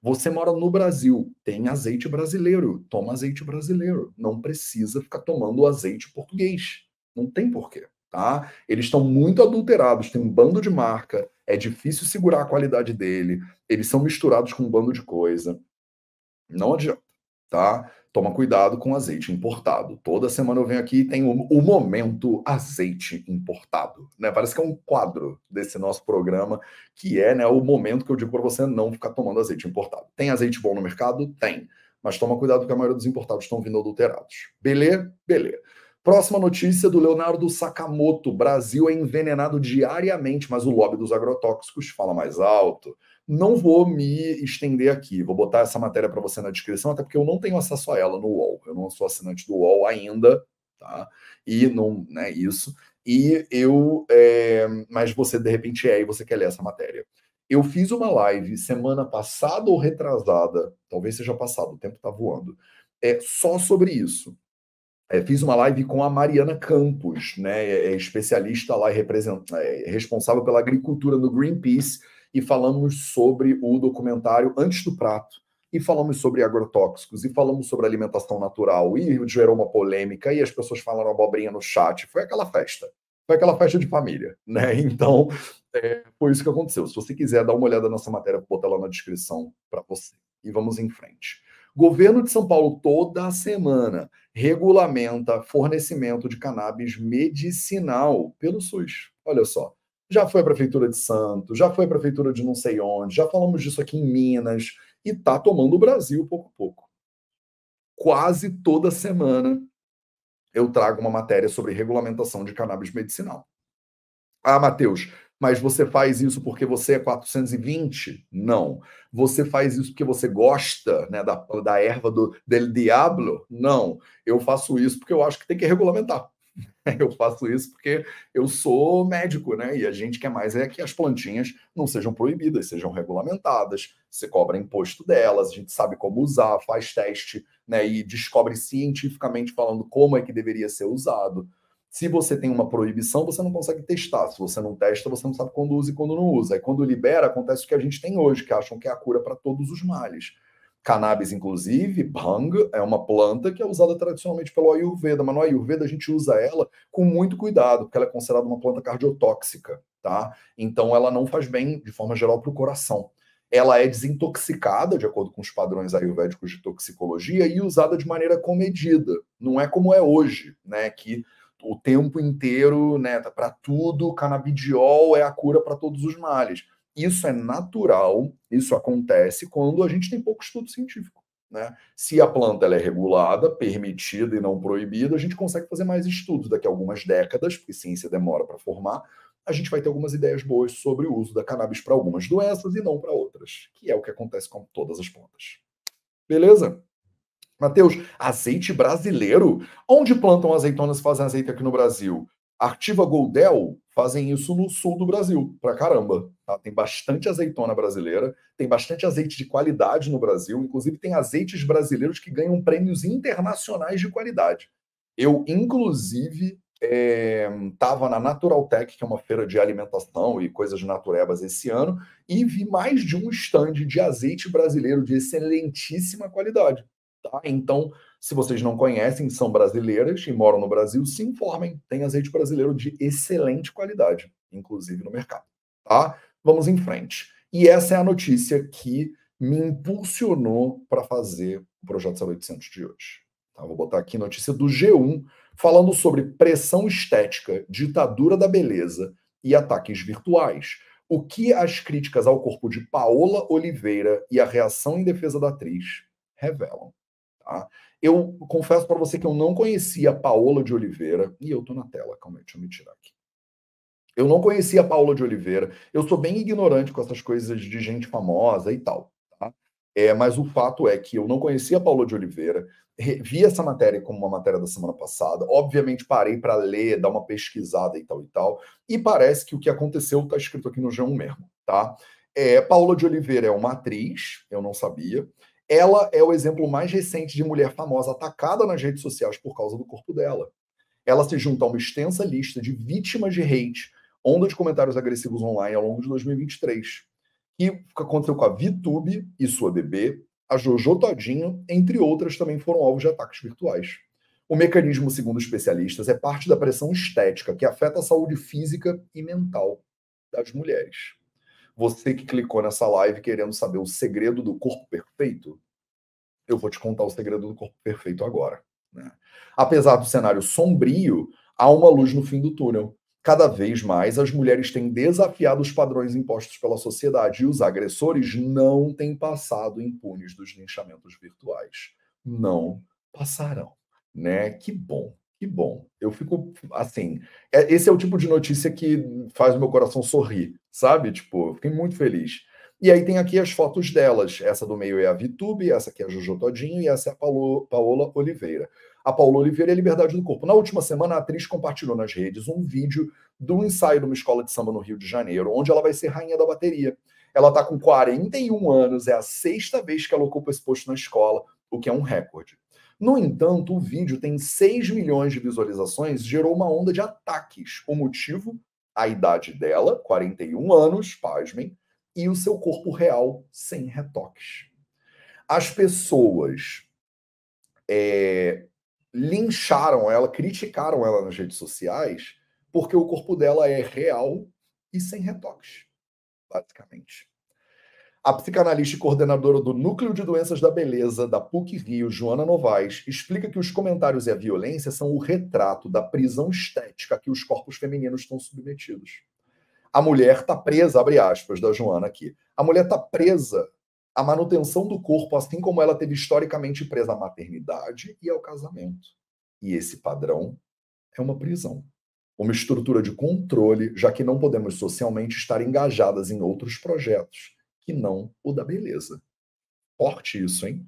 Você mora no Brasil, tem azeite brasileiro. Toma azeite brasileiro. Não precisa ficar tomando azeite português. Não tem porquê. Tá? Eles estão muito adulterados, tem um bando de marca, é difícil segurar a qualidade dele, eles são misturados com um bando de coisa. Não adianta tá? Toma cuidado com azeite importado. Toda semana eu venho aqui e tem o, o, momento azeite importado, né? Parece que é um quadro desse nosso programa, que é, né, o momento que eu digo para você não ficar tomando azeite importado. Tem azeite bom no mercado? Tem. Mas toma cuidado que a maioria dos importados estão vindo adulterados. Beleza? Beleza. Próxima notícia do Leonardo Sakamoto. Brasil é envenenado diariamente, mas o lobby dos agrotóxicos fala mais alto. Não vou me estender aqui, vou botar essa matéria para você na descrição, até porque eu não tenho acesso a ela no UOL. Eu não sou assinante do UOL ainda, tá? E não, né, isso. E eu, é, mas você de repente é e você quer ler essa matéria. Eu fiz uma live semana passada ou retrasada, talvez seja passado, o tempo está voando, é só sobre isso. É, fiz uma live com a Mariana Campos, né, é, é especialista lá e é responsável pela agricultura no Greenpeace, e falamos sobre o documentário Antes do Prato, e falamos sobre agrotóxicos, e falamos sobre alimentação natural, e gerou uma polêmica, e as pessoas falaram abobrinha no chat. Foi aquela festa. Foi aquela festa de família, né? Então, é, foi isso que aconteceu. Se você quiser dar uma olhada nessa matéria, vou botar lá na descrição para você. E vamos em frente. Governo de São Paulo, toda semana, regulamenta fornecimento de cannabis medicinal pelo SUS. Olha só. Já foi a Prefeitura de Santos, já foi a Prefeitura de não sei onde, já falamos disso aqui em Minas, e está tomando o Brasil pouco a pouco. Quase toda semana eu trago uma matéria sobre regulamentação de cannabis medicinal. Ah, Matheus, mas você faz isso porque você é 420? Não. Você faz isso porque você gosta né, da, da erva do del diablo? Não. Eu faço isso porque eu acho que tem que regulamentar. Eu faço isso porque eu sou médico, né? E a gente quer mais é que as plantinhas não sejam proibidas, sejam regulamentadas, você cobra imposto delas, a gente sabe como usar, faz teste, né? E descobre cientificamente falando como é que deveria ser usado. Se você tem uma proibição, você não consegue testar. Se você não testa, você não sabe quando usa e quando não usa. E quando libera, acontece o que a gente tem hoje, que acham que é a cura para todos os males. Cannabis, inclusive, bhang, é uma planta que é usada tradicionalmente pelo Ayurveda, mas no Ayurveda a gente usa ela com muito cuidado, porque ela é considerada uma planta cardiotóxica, tá? Então ela não faz bem, de forma geral, para o coração. Ela é desintoxicada, de acordo com os padrões ayurvédicos de toxicologia, e usada de maneira comedida. Não é como é hoje, né? Que o tempo inteiro, né, para tudo, canabidiol é a cura para todos os males. Isso é natural, isso acontece quando a gente tem pouco estudo científico. Né? Se a planta é regulada, permitida e não proibida, a gente consegue fazer mais estudos. Daqui a algumas décadas, porque ciência demora para formar, a gente vai ter algumas ideias boas sobre o uso da cannabis para algumas doenças e não para outras, que é o que acontece com todas as plantas. Beleza? Mateus, azeite brasileiro? Onde plantam azeitonas e fazem azeite aqui no Brasil? Artiva Goldel fazem isso no sul do Brasil, pra caramba. Tá? Tem bastante azeitona brasileira, tem bastante azeite de qualidade no Brasil, inclusive tem azeites brasileiros que ganham prêmios internacionais de qualidade. Eu, inclusive, estava é, na Natural Tech, que é uma feira de alimentação e coisas naturebas esse ano, e vi mais de um stand de azeite brasileiro de excelentíssima qualidade. Tá? Então, se vocês não conhecem, são brasileiras e moram no Brasil, se informem. Tem azeite brasileiro de excelente qualidade, inclusive no mercado. Tá? Vamos em frente. E essa é a notícia que me impulsionou para fazer o projeto 0800 de hoje. Tá? Vou botar aqui notícia do G1 falando sobre pressão estética, ditadura da beleza e ataques virtuais. O que as críticas ao corpo de Paola Oliveira e a reação em defesa da atriz revelam. Tá? Eu confesso para você que eu não conhecia a Paola de Oliveira. E eu tô na tela, calma aí, deixa eu me tirar aqui. Eu não conhecia a Paola de Oliveira. Eu sou bem ignorante com essas coisas de gente famosa e tal. Tá? É, mas o fato é que eu não conhecia a Paola de Oliveira. Vi essa matéria como uma matéria da semana passada. Obviamente, parei para ler, dar uma pesquisada e tal e tal. E parece que o que aconteceu está escrito aqui no G1 mesmo, tá? É, Paola de Oliveira é uma atriz, eu não sabia. Ela é o exemplo mais recente de mulher famosa atacada nas redes sociais por causa do corpo dela. Ela se junta a uma extensa lista de vítimas de hate, onda de comentários agressivos online ao longo de 2023. E o que aconteceu com a VTube e sua bebê, a Jojo Todinho, entre outras, também foram alvos de ataques virtuais. O mecanismo, segundo especialistas, é parte da pressão estética que afeta a saúde física e mental das mulheres. Você que clicou nessa live querendo saber o segredo do corpo perfeito, eu vou te contar o segredo do corpo perfeito agora. Né? Apesar do cenário sombrio, há uma luz no fim do túnel. Cada vez mais as mulheres têm desafiado os padrões impostos pela sociedade e os agressores não têm passado impunes dos linchamentos virtuais. Não passarão, né? Que bom. Que bom. Eu fico assim. É, esse é o tipo de notícia que faz o meu coração sorrir, sabe? Tipo, fiquei muito feliz. E aí tem aqui as fotos delas. Essa do meio é a Vitube, essa aqui é a Jojo Todinho e essa é a Paulo, Paola Oliveira. A Paola Oliveira é Liberdade do Corpo. Na última semana, a atriz compartilhou nas redes um vídeo do ensaio de uma escola de samba no Rio de Janeiro, onde ela vai ser rainha da bateria. Ela está com 41 anos, é a sexta vez que ela ocupa esse posto na escola, o que é um recorde. No entanto, o vídeo tem 6 milhões de visualizações, gerou uma onda de ataques. O motivo? A idade dela, 41 anos, pasmem, e o seu corpo real sem retoques. As pessoas é, lincharam ela, criticaram ela nas redes sociais, porque o corpo dela é real e sem retoques, basicamente. A psicanalista e coordenadora do Núcleo de Doenças da Beleza da PUC Rio, Joana Novaes, explica que os comentários e a violência são o retrato da prisão estética a que os corpos femininos estão submetidos. A mulher está presa, abre aspas, da Joana aqui. A mulher está presa à manutenção do corpo, assim como ela teve historicamente presa à maternidade e ao casamento. E esse padrão é uma prisão uma estrutura de controle, já que não podemos socialmente estar engajadas em outros projetos que não o da beleza. Forte isso, hein?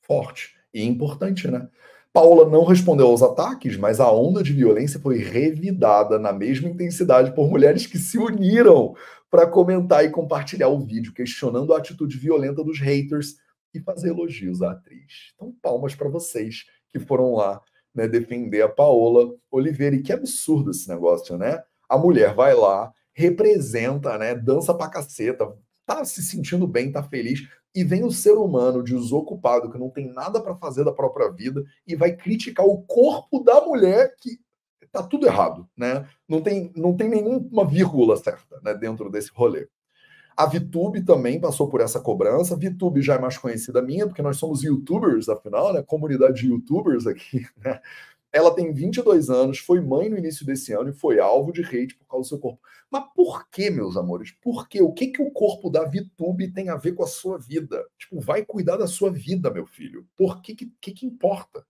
Forte. E importante, né? Paula não respondeu aos ataques, mas a onda de violência foi revidada na mesma intensidade por mulheres que se uniram para comentar e compartilhar o vídeo, questionando a atitude violenta dos haters e fazer elogios à atriz. Então, palmas para vocês que foram lá né, defender a Paola Oliveira. E que absurdo esse negócio, né? A mulher vai lá, representa, né, dança pra caceta, tá se sentindo bem, tá feliz, e vem o ser humano desocupado, que não tem nada para fazer da própria vida, e vai criticar o corpo da mulher que tá tudo errado, né? Não tem, não tem nenhuma vírgula certa né, dentro desse rolê. A VTube também passou por essa cobrança. VTube já é mais conhecida minha, porque nós somos youtubers, afinal, né? Comunidade de youtubers aqui, né? Ela tem 22 anos, foi mãe no início desse ano e foi alvo de hate por causa do seu corpo. Mas por que, meus amores? Por quê? O que, que o corpo da VTube tem a ver com a sua vida? Tipo, vai cuidar da sua vida, meu filho. Por que que, que, que importa?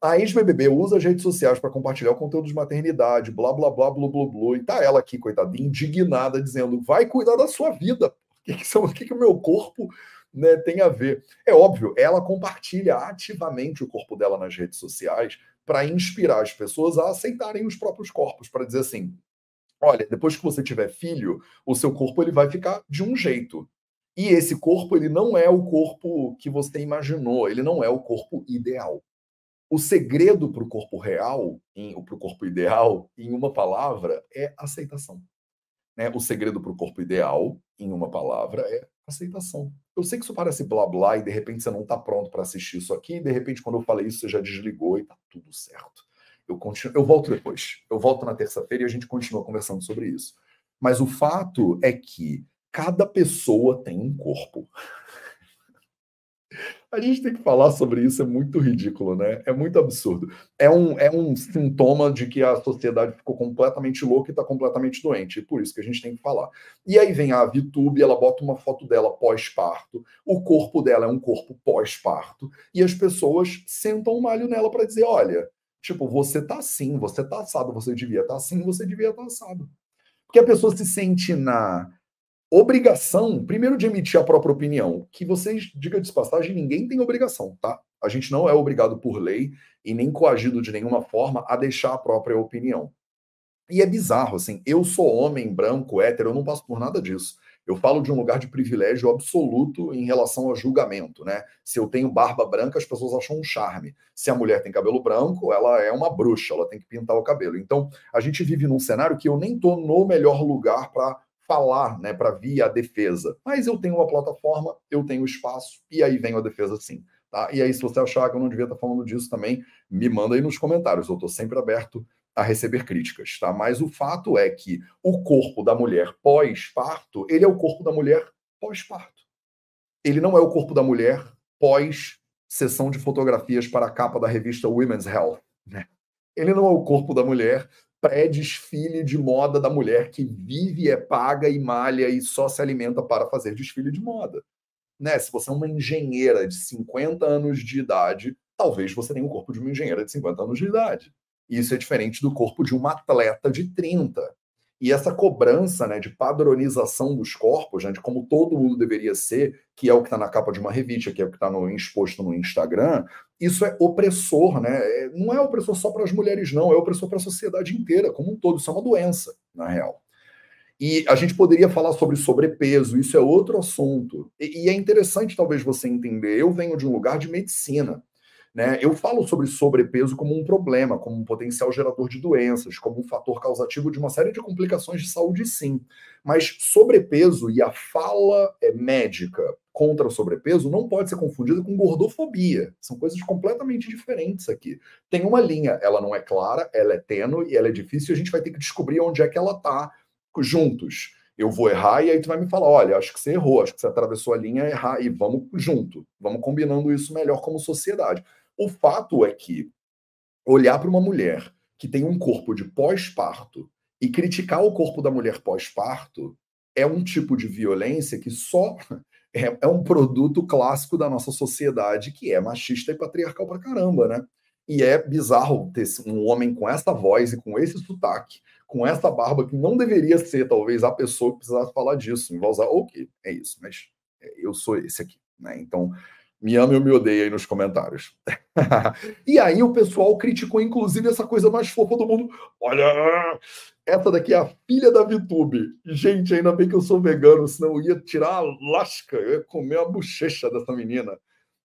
A ex-BBB usa as redes sociais para compartilhar o conteúdo de maternidade, blá, blá, blá, blá, blá, blá. E tá ela aqui, coitada, indignada, dizendo, vai cuidar da sua vida. O que, que, são, o que, que o meu corpo né, tem a ver? É óbvio, ela compartilha ativamente o corpo dela nas redes sociais para inspirar as pessoas a aceitarem os próprios corpos, para dizer assim, olha, depois que você tiver filho, o seu corpo ele vai ficar de um jeito. E esse corpo, ele não é o corpo que você imaginou, ele não é o corpo ideal. O segredo para o corpo real, para o corpo ideal, em uma palavra, é aceitação. Né? O segredo para o corpo ideal, em uma palavra, é aceitação. Eu sei que isso parece blá blá e de repente você não está pronto para assistir isso aqui, e de repente, quando eu falei isso, você já desligou e está tudo certo. Eu, continuo, eu volto depois. Eu volto na terça-feira e a gente continua conversando sobre isso. Mas o fato é que cada pessoa tem um corpo. A gente tem que falar sobre isso, é muito ridículo, né? É muito absurdo. É um, é um sintoma de que a sociedade ficou completamente louca e está completamente doente. E por isso que a gente tem que falar. E aí vem a VTube, ela bota uma foto dela pós-parto, o corpo dela é um corpo pós-parto, e as pessoas sentam um malho nela para dizer: olha, tipo, você tá assim, você tá assado, você devia estar tá assim, você devia estar tá assado. Porque a pessoa se sente na obrigação, primeiro, de emitir a própria opinião, que vocês, diga de passagem, ninguém tem obrigação, tá? A gente não é obrigado por lei e nem coagido de nenhuma forma a deixar a própria opinião. E é bizarro, assim, eu sou homem, branco, hétero, eu não passo por nada disso. Eu falo de um lugar de privilégio absoluto em relação ao julgamento, né? Se eu tenho barba branca, as pessoas acham um charme. Se a mulher tem cabelo branco, ela é uma bruxa, ela tem que pintar o cabelo. Então, a gente vive num cenário que eu nem tô no melhor lugar para falar, né, para via a defesa. Mas eu tenho uma plataforma, eu tenho espaço, e aí vem a defesa sim. Tá? E aí, se você achar que eu não devia estar falando disso também, me manda aí nos comentários. Eu estou sempre aberto a receber críticas, tá? Mas o fato é que o corpo da mulher pós-parto, ele é o corpo da mulher pós-parto. Ele não é o corpo da mulher pós sessão de fotografias para a capa da revista Women's Health, né? Ele não é o corpo da mulher pré-desfile de moda da mulher que vive, é paga e malha e só se alimenta para fazer desfile de moda. Né? Se você é uma engenheira de 50 anos de idade, talvez você tenha o corpo de uma engenheira de 50 anos de idade. Isso é diferente do corpo de uma atleta de 30. E essa cobrança né, de padronização dos corpos, né, de como todo mundo deveria ser, que é o que está na capa de uma revista, que é o que está exposto no Instagram, isso é opressor, né? É, não é opressor só para as mulheres, não, é opressor para a sociedade inteira, como um todo. Isso é uma doença, na real. E a gente poderia falar sobre sobrepeso, isso é outro assunto. E, e, é interessante, talvez, você entender. Eu venho de um lugar de medicina. Né? Eu falo sobre sobrepeso como um problema, como um potencial gerador de doenças, como um fator causativo de uma série de complicações de saúde, sim. Mas sobrepeso e a fala é, médica contra o sobrepeso não pode ser confundida com gordofobia. São coisas completamente diferentes aqui. Tem uma linha, ela não é clara, ela é tênue e ela é difícil, e a gente vai ter que descobrir onde é que ela está juntos. Eu vou errar e aí tu vai me falar, olha, acho que você errou, acho que você atravessou a linha errar e vamos junto, vamos combinando isso melhor como sociedade. O fato é que olhar para uma mulher que tem um corpo de pós-parto e criticar o corpo da mulher pós-parto é um tipo de violência que só é, é, um produto clássico da nossa sociedade que é machista e patriarcal pra caramba, né? E é bizarro ter um homem com essa voz e com esse sotaque, com essa barba, que não deveria ser, talvez, a pessoa que precisasse falar disso. Vai usar, ok, é isso, mas é, eu sou esse aqui, né? Então, me ama ou me odeia aí nos comentários. e aí o pessoal criticou, inclusive, essa coisa mais fofa do mundo. Olha, essa daqui é a filha da VTube. Gente, ainda bem que eu sou vegano, senão eu ia tirar a lasca, eu ia comer a bochecha dessa menina.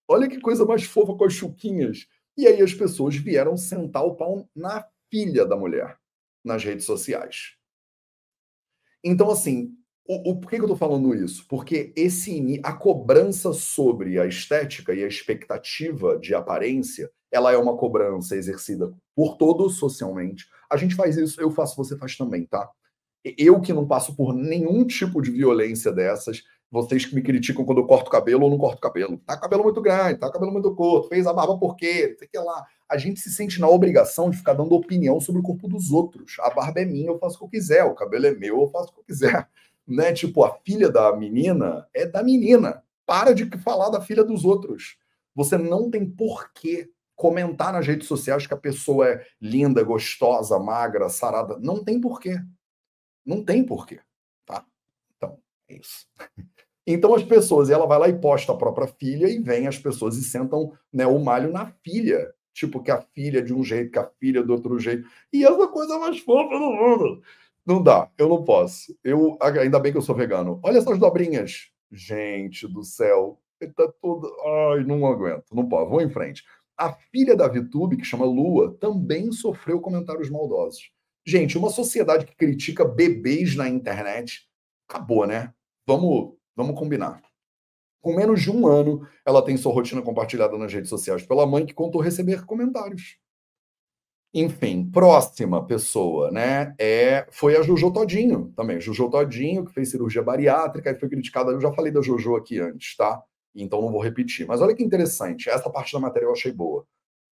Olha que coisa mais fofa com as chuquinhas. E aí as pessoas vieram sentar o pau na filha da mulher nas redes sociais. Então, assim, o, o, por que, que eu estou falando isso? Porque esse a cobrança sobre a estética e a expectativa de aparência, ela é uma cobrança exercida por todos socialmente. A gente faz isso, eu faço, você faz também, tá? Eu que não passo por nenhum tipo de violência dessas, vocês que me criticam quando eu corto cabelo ou não corto cabelo. Tá cabelo muito grande, tá cabelo muito curto, fez a barba por quê? Sei que lá. A gente se sente na obrigação de ficar dando opinião sobre o corpo dos outros. A barba é minha, eu faço o que eu quiser. O cabelo é meu, eu faço o que eu quiser né? Tipo, a filha da menina é da menina. Para de falar da filha dos outros. Você não tem porquê comentar nas redes sociais que a pessoa é linda, gostosa, magra, sarada. Não tem porquê. Não tem porquê, tá? Então, é isso. Então as pessoas, ela vai lá e posta a própria filha e vem as pessoas e sentam né, o malho na filha. Tipo, que a filha é de um jeito, que a filha é do outro jeito. E essa coisa mais fofa do mundo. Não dá, eu não posso. Eu ainda bem que eu sou vegano. Olha essas dobrinhas. Gente do céu, tá tudo. Ai, não aguento, não posso. Vou em frente. A filha da VTube, que chama Lua, também sofreu comentários maldosos. Gente, uma sociedade que critica bebês na internet, acabou, né? Vamos, vamos combinar. Com menos de um ano, ela tem sua rotina compartilhada nas redes sociais pela mãe, que contou receber comentários. Enfim, próxima pessoa, né? É, foi a Jojo Todinho também. Jojo Todinho, que fez cirurgia bariátrica e foi criticada. Eu já falei da Jojo aqui antes, tá? Então não vou repetir. Mas olha que interessante, essa parte da matéria eu achei boa.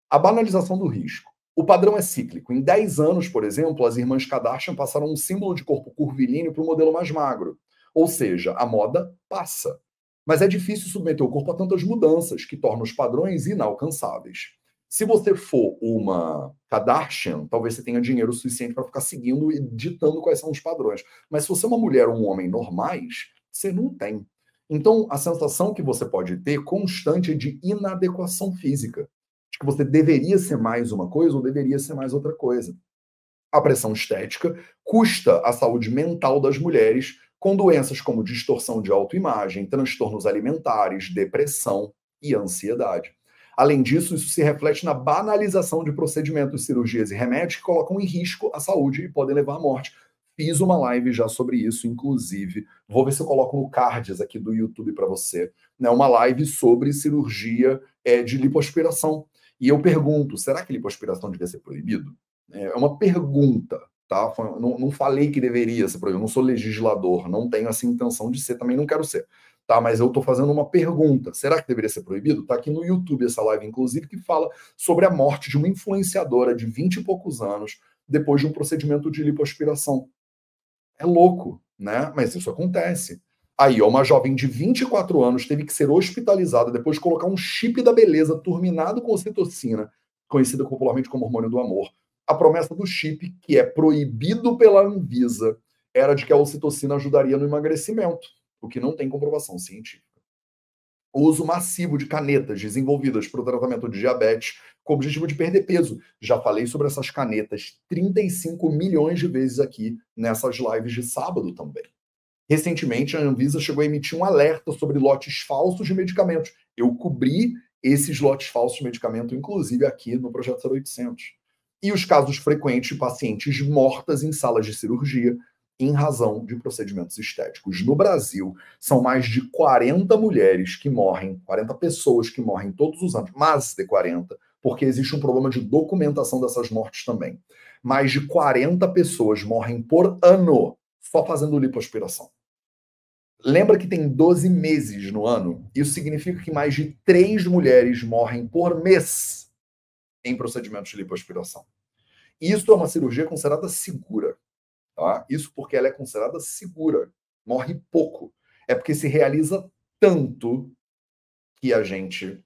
A banalização do risco. O padrão é cíclico. Em 10 anos, por exemplo, as irmãs Kardashian passaram um símbolo de corpo curvilíneo para o modelo mais magro. Ou seja, a moda passa. Mas é difícil submeter o corpo a tantas mudanças que tornam os padrões inalcançáveis. Se você for uma Kardashian, talvez você tenha dinheiro suficiente para ficar seguindo e ditando quais são os padrões. Mas se você é uma mulher ou um homem normais, você não tem. Então, a sensação que você pode ter constante é de inadequação física. De que você deveria ser mais uma coisa ou deveria ser mais outra coisa. A pressão estética custa a saúde mental das mulheres com doenças como distorção de autoimagem, transtornos alimentares, depressão e ansiedade. Além disso, isso se reflete na banalização de procedimentos, cirurgias e remédios que colocam em risco a saúde e podem levar à morte. Fiz uma live já sobre isso, inclusive. Vou ver se eu coloco no cards aqui do YouTube para você. Né, uma live sobre cirurgia é, de lipoaspiração. E eu pergunto: será que lipoaspiração devia ser proibido? É uma pergunta, tá? Não, não falei que deveria ser proibido. Não sou legislador, não tenho essa intenção de ser, também não quero ser tá? Mas eu estou fazendo uma pergunta. Será que deveria ser proibido? Está aqui no YouTube essa live, inclusive, que fala sobre a morte de uma influenciadora de 20 e poucos anos depois de um procedimento de lipoaspiração. É louco, né? Mas isso acontece. Aí, ó, uma jovem de 24 anos teve que ser hospitalizada depois de colocar um chip da beleza turminado com ocitocina, conhecida popularmente como hormônio do amor. A promessa do chip, que é proibido pela Anvisa, era de que a ocitocina ajudaria no emagrecimento o que não tem comprovação científica. O uso massivo de canetas desenvolvidas para o tratamento de diabetes com o objetivo de perder peso. Já falei sobre essas canetas 35 milhões de vezes aqui nessas lives de sábado também. Recentemente, a Anvisa chegou a emitir um alerta sobre lotes falsos de medicamentos. Eu cobri esses lotes falsos de medicamento, inclusive aqui no Projeto 0800. E os casos frequentes de pacientes mortas em salas de cirurgia em razão de procedimentos estéticos. No Brasil, são mais de 40 mulheres que morrem, 40 pessoas que morrem todos os anos, mais de 40, porque existe um problema de documentação dessas mortes também. Mais de 40 pessoas morrem por ano só fazendo lipoaspiração. Lembra que tem 12 meses no ano? Isso significa que mais de 3 mulheres morrem por mês em procedimentos de lipoaspiração. Isso é uma cirurgia considerada segura. Tá? Isso porque ela é considerada segura. Morre pouco. É porque se realiza tanto que a gente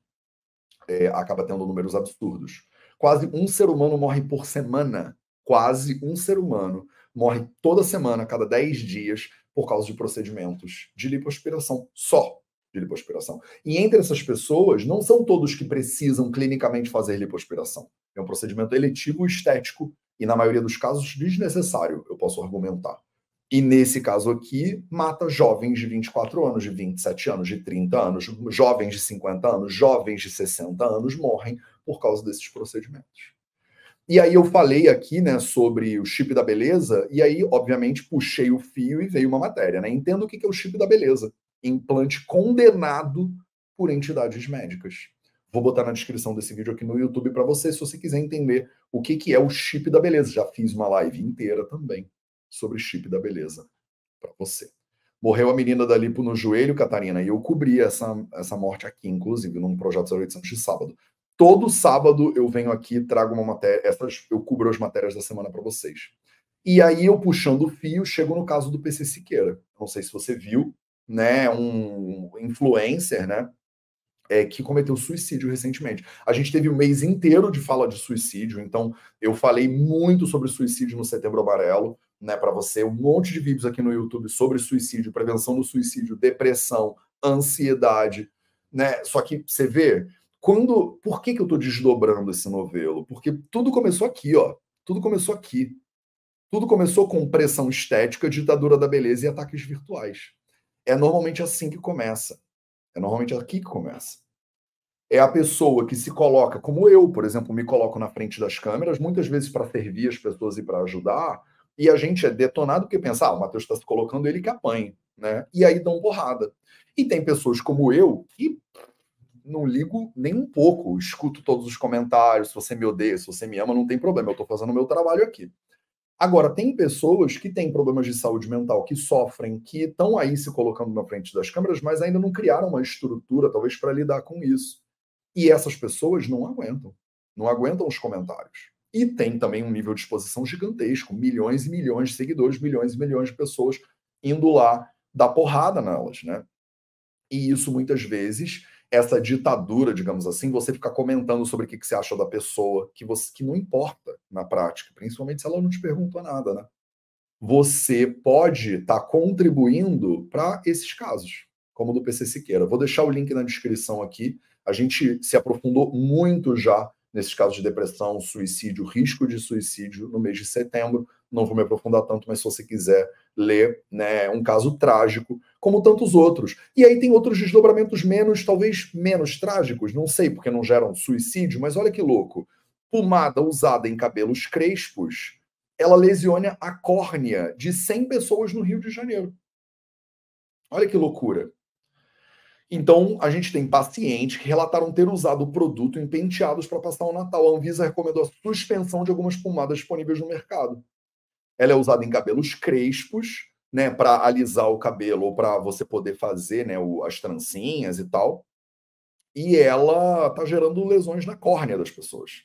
é, acaba tendo números absurdos. Quase um ser humano morre por semana. Quase um ser humano morre toda semana, cada 10 dias, por causa de procedimentos de lipoaspiração, só de lipoaspiração. E entre essas pessoas, não são todos que precisam clinicamente fazer lipoaspiração. É um procedimento eletivo estético e, na maioria dos casos, desnecessário, eu posso argumentar. E nesse caso aqui, mata jovens de 24 anos, de 27 anos, de 30 anos, jovens de 50 anos, jovens de 60 anos morrem por causa desses procedimentos. E aí eu falei aqui, né, sobre o chip da beleza, e aí, obviamente, puxei o fio e veio uma matéria, né? Entendo o que é o chip da beleza. Implante condenado por entidades médicas. Vou botar na descrição desse vídeo aqui no YouTube para você, se você quiser entender o que, que é o chip da beleza. Já fiz uma live inteira também sobre chip da beleza para você. Morreu a menina da lipo no joelho, Catarina, e eu cobri essa, essa morte aqui, inclusive, num projeto 0800 de sábado. Todo sábado eu venho aqui, trago uma matéria, essas eu cubro as matérias da semana para vocês. E aí eu puxando o fio, chego no caso do PC Siqueira. Não sei se você viu, né, um influencer, né, é, que cometeu suicídio recentemente. A gente teve um mês inteiro de fala de suicídio, então eu falei muito sobre suicídio no Setembro Amarelo, né, para você, um monte de vídeos aqui no YouTube sobre suicídio, prevenção do suicídio, depressão, ansiedade, né? Só que você vê, quando, por que, que eu estou desdobrando esse novelo? Porque tudo começou aqui, ó. Tudo começou aqui. Tudo começou com pressão estética, ditadura da beleza e ataques virtuais. É normalmente assim que começa. É normalmente aqui que começa. É a pessoa que se coloca, como eu, por exemplo, me coloco na frente das câmeras, muitas vezes para servir as pessoas e para ajudar, e a gente é detonado porque pensa, ah, o Matheus está se colocando, ele que apanha, né? E aí dão porrada. E tem pessoas como eu que não ligo nem um pouco, escuto todos os comentários, se você me odeia, se você me ama, não tem problema, eu estou fazendo o meu trabalho aqui. Agora, tem pessoas que têm problemas de saúde mental, que sofrem, que estão aí se colocando na frente das câmeras, mas ainda não criaram uma estrutura, talvez, para lidar com isso. E essas pessoas não aguentam, não aguentam os comentários. E tem também um nível de exposição gigantesco, milhões e milhões de seguidores, milhões e milhões de pessoas indo lá dar porrada nelas, né? E isso muitas vezes essa ditadura, digamos assim, você ficar comentando sobre o que, que você acha da pessoa, que, você, que não importa na prática, principalmente se ela não te perguntou nada, né? Você pode estar tá contribuindo para esses casos, como o do PC Siqueira. Vou deixar o link na descrição aqui. A gente se aprofundou muito já nesses casos de depressão, suicídio, risco de suicídio no mês de setembro. Não vou me aprofundar tanto, mas se você quiser ler, né, um caso trágico, como tantos outros. E aí tem outros desdobramentos menos, talvez menos trágicos, não sei, porque não geram suicídio, mas olha que louco. Pomada usada em cabelos crespos, ela lesiona a córnea de 100 pessoas no Rio de Janeiro. Olha que loucura. Então, a gente tem pacientes que relataram ter usado o produto em penteados para passar o Natal. A Anvisa recomendou a suspensão de algumas pomadas disponíveis no mercado. Ela é usada em cabelos crespos, né, para alisar o cabelo ou para você poder fazer, né, o, as trancinhas e tal. E ela está gerando lesões na córnea das pessoas.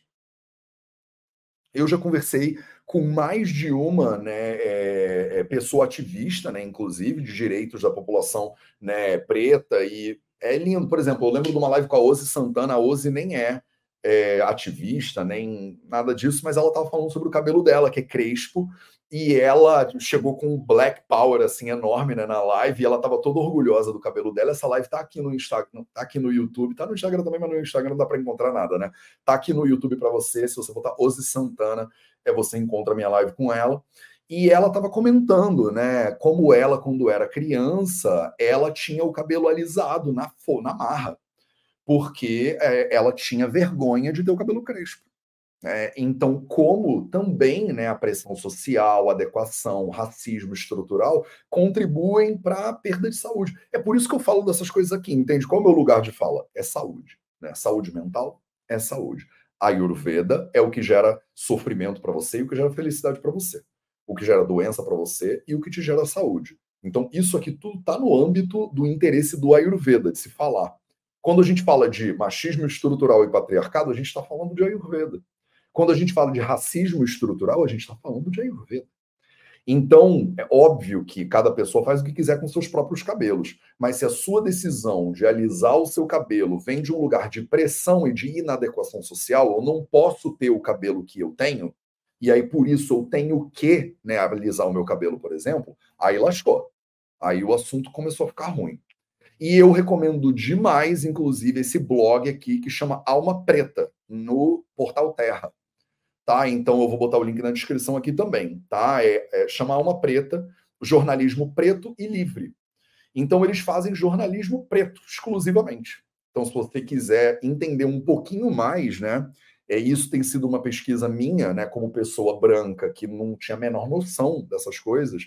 Eu já conversei com mais de uma né, é, é, pessoa ativista, né, inclusive, de direitos da população né, preta, e é lindo. Por exemplo, eu lembro de uma live com a Ozzy Santana, a Ozzy nem é, é, ativista, nem nada disso, mas ela estava falando sobre o cabelo dela, que é crespo, e ela chegou com um black power assim enorme né, na live, e ela estava toda orgulhosa do cabelo dela. Essa live tá aqui no Instagram, tá aqui no YouTube, tá no Instagram também, mas no Instagram não dá para encontrar nada, né? Tá aqui no YouTube para você, se você botar Ozzy Santana, é você encontra a minha live com ela. E ela estava comentando, né, como ela quando era criança, ela tinha o cabelo alisado na na marra, porque é, ela tinha vergonha de ter o cabelo crespo. É, então, como também né, a pressão social, adequação, racismo estrutural contribuem para a perda de saúde. É por isso que eu falo dessas coisas aqui, entende? Qual é o meu lugar de fala? É saúde. Né? Saúde mental é saúde. A Ayurveda é o que gera sofrimento para você e o que gera felicidade para você. O que gera doença para você e o que te gera saúde. Então, isso aqui tudo está no âmbito do interesse do Ayurveda, de se falar. Quando a gente fala de machismo estrutural e patriarcado, a gente está falando de Ayurveda. Quando a gente fala de racismo estrutural, a gente está falando de Ayurveda. Então, é óbvio que cada pessoa faz o que quiser com seus próprios cabelos, mas se a sua decisão de alisar o seu cabelo vem de um lugar de pressão e de inadequação social, eu não posso ter o cabelo que eu tenho, e aí por isso eu tenho que né, alisar o meu cabelo, por exemplo, aí lascou. Aí o assunto começou a ficar ruim. E eu recomendo demais, inclusive, esse blog aqui que chama Alma Preta, no Portal Terra tá? Então eu vou botar o link na descrição aqui também, tá? É, é chamar uma preta, jornalismo preto e livre. Então eles fazem jornalismo preto exclusivamente. Então se você quiser entender um pouquinho mais, né? É, isso tem sido uma pesquisa minha, né, como pessoa branca que não tinha a menor noção dessas coisas.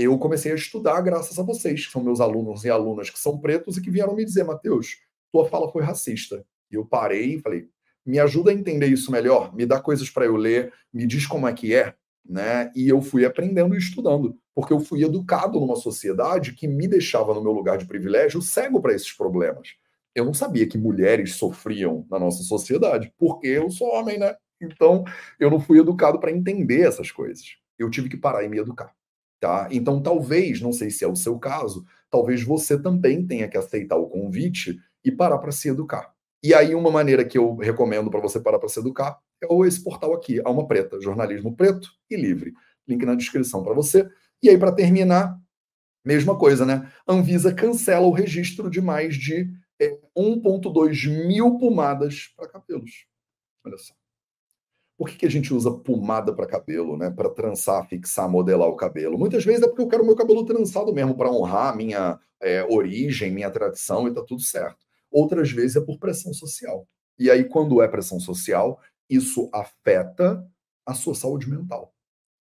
Eu comecei a estudar graças a vocês, que são meus alunos e alunas que são pretos e que vieram me dizer, Mateus, tua fala foi racista. E eu parei e falei, me ajuda a entender isso melhor, me dá coisas para eu ler, me diz como é que é, né? E eu fui aprendendo e estudando, porque eu fui educado numa sociedade que me deixava no meu lugar de privilégio cego para esses problemas. Eu não sabia que mulheres sofriam na nossa sociedade, porque eu sou homem, né? Então, eu não fui educado para entender essas coisas. Eu tive que parar e me educar, tá? Então, talvez, não sei se é o seu caso, talvez você também tenha que aceitar o convite e parar para se educar. E aí, uma maneira que eu recomendo para você parar para se educar é esse portal aqui, Alma Preta, jornalismo preto e livre. Link na descrição para você. E aí, para terminar, mesma coisa, né? Anvisa cancela o registro de mais de é, 1,2 mil pomadas para cabelos. Olha só. Por que, que a gente usa pomada para cabelo, né? Para trançar, fixar, modelar o cabelo? Muitas vezes é porque eu quero meu cabelo trançado mesmo, para honrar minha é, origem, minha tradição e tá tudo certo outras vezes é por pressão social. E aí, quando é pressão social, isso afeta a sua saúde mental.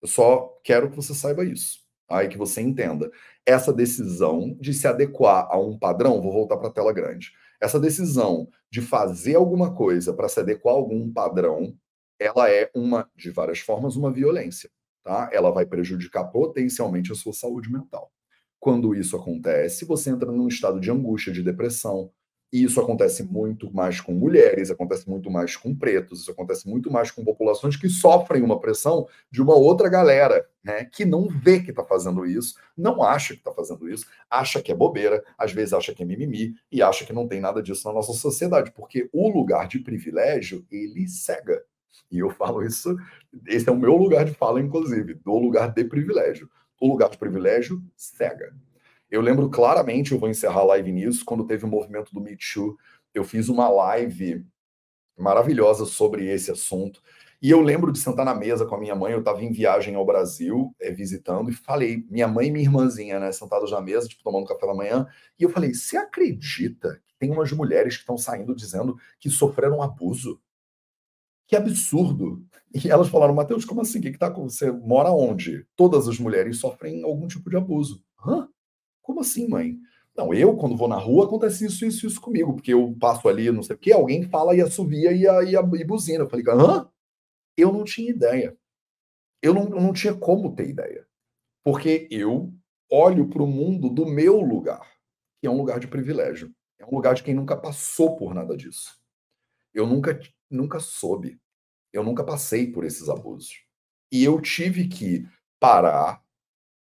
Eu só quero que você saiba isso. Aí que você entenda. Essa decisão de se adequar a um padrão, vou voltar para a tela grande. Essa decisão de fazer alguma coisa para se adequar a algum padrão, ela é uma, de várias formas, uma violência. Tá? Ela vai prejudicar potencialmente a sua saúde mental. Quando isso acontece, você entra num estado de angústia, de depressão, e isso acontece muito mais com mulheres, acontece muito mais com pretos, isso acontece muito mais com populações que sofrem uma pressão de uma outra galera, né, que não vê que está fazendo isso, não acha que está fazendo isso, acha que é bobeira, às vezes acha que é mimimi e acha que não tem nada disso na nossa sociedade, porque o lugar de privilégio, ele cega. E eu falo isso, esse é o meu lugar de fala, inclusive, do lugar de privilégio. O lugar de privilégio cega. Eu lembro claramente, eu vou encerrar a live nisso, quando teve o movimento do Me Too, eu fiz uma live maravilhosa sobre esse assunto. E eu lembro de sentar na mesa com a minha mãe, eu estava em viagem ao Brasil, é, visitando, e falei, minha mãe e minha irmãzinha, né, sentados na mesa, tipo, tomando café da manhã, e eu falei, você acredita que tem umas mulheres que estão saindo dizendo que sofreram abuso? Que absurdo! E elas falaram, Matheus, como assim? O que está com você? Mora onde? Todas as mulheres sofrem algum tipo de abuso. Hã? Como assim, mãe? Não, eu, quando vou na rua, acontece isso, isso, isso comigo, porque eu passo ali, não sei o quê, alguém fala e assovia e, e, e buzina. Eu falei, hã? Eu não tinha ideia. Eu não, eu não tinha como ter ideia. Porque eu olho para o mundo do meu lugar, que é um lugar de privilégio. É um lugar de quem nunca passou por nada disso. Eu nunca, nunca soube. Eu nunca passei por esses abusos. E eu tive que parar,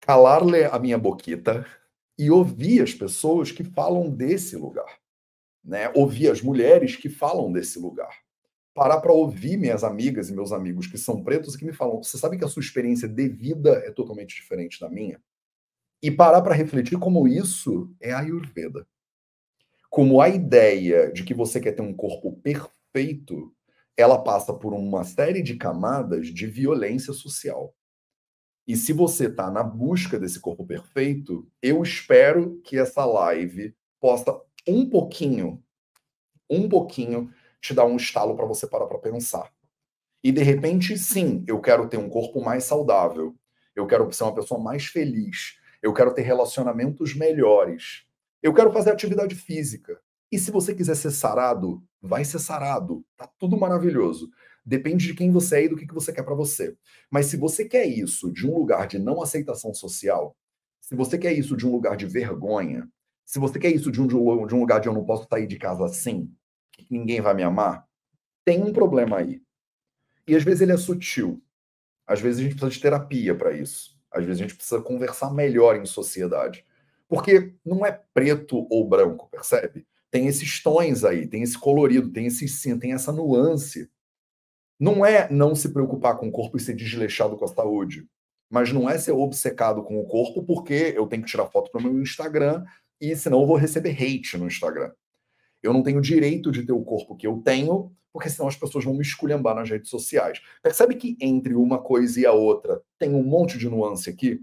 calar a minha boquita, e ouvir as pessoas que falam desse lugar, né? Ouvir as mulheres que falam desse lugar. parar para ouvir minhas amigas e meus amigos que são pretos e que me falam: você sabe que a sua experiência de vida é totalmente diferente da minha? E parar para refletir como isso é a Ayurveda. Como a ideia de que você quer ter um corpo perfeito, ela passa por uma série de camadas de violência social. E se você está na busca desse corpo perfeito, eu espero que essa live possa um pouquinho, um pouquinho, te dar um estalo para você parar para pensar. E de repente, sim, eu quero ter um corpo mais saudável. Eu quero ser uma pessoa mais feliz. Eu quero ter relacionamentos melhores. Eu quero fazer atividade física. E se você quiser ser sarado, vai ser sarado. Tá tudo maravilhoso. Depende de quem você é e do que você quer para você. Mas se você quer isso de um lugar de não aceitação social, se você quer isso de um lugar de vergonha, se você quer isso de um, de um lugar de eu não posso sair de casa assim, que ninguém vai me amar, tem um problema aí. E às vezes ele é sutil. Às vezes a gente precisa de terapia para isso. Às vezes a gente precisa conversar melhor em sociedade. Porque não é preto ou branco, percebe? Tem esses tons aí, tem esse colorido, tem esse sim, tem essa nuance. Não é não se preocupar com o corpo e ser desleixado com a saúde, mas não é ser obcecado com o corpo porque eu tenho que tirar foto para o meu Instagram e senão eu vou receber hate no Instagram. Eu não tenho direito de ter o corpo que eu tenho, porque senão as pessoas vão me esculhambar nas redes sociais. Percebe que entre uma coisa e a outra tem um monte de nuance aqui?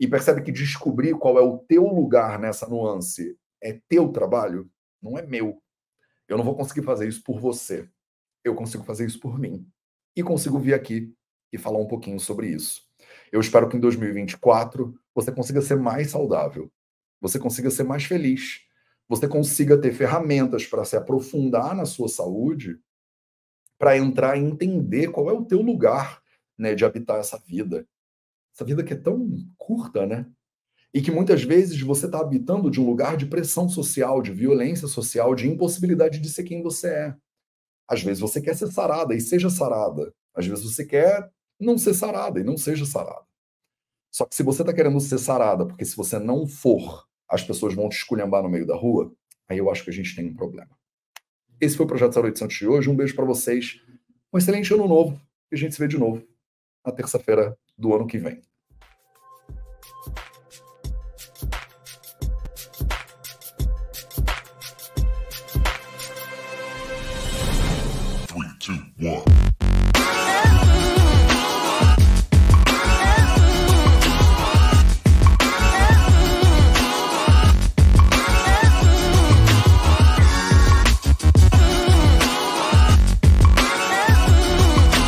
E percebe que descobrir qual é o teu lugar nessa nuance é teu trabalho, não é meu. Eu não vou conseguir fazer isso por você. Eu consigo fazer isso por mim. E consigo vir aqui e falar um pouquinho sobre isso. Eu espero que em 2024 você consiga ser mais saudável, você consiga ser mais feliz, você consiga ter ferramentas para se aprofundar na sua saúde, para entrar e entender qual é o teu lugar né, de habitar essa vida. Essa vida que é tão curta, né? E que muitas vezes você está habitando de um lugar de pressão social, de violência social, de impossibilidade de ser quem você é. Às vezes você quer ser sarada e seja sarada. Às vezes você quer não ser sarada e não seja sarada. Só que se você está querendo ser sarada, porque se você não for, as pessoas vão te esculhambar no meio da rua, aí eu acho que a gente tem um problema. Esse foi o Projeto 0800 de hoje. Um beijo para vocês. Um excelente ano novo. E a gente se vê de novo na terça-feira do ano que vem.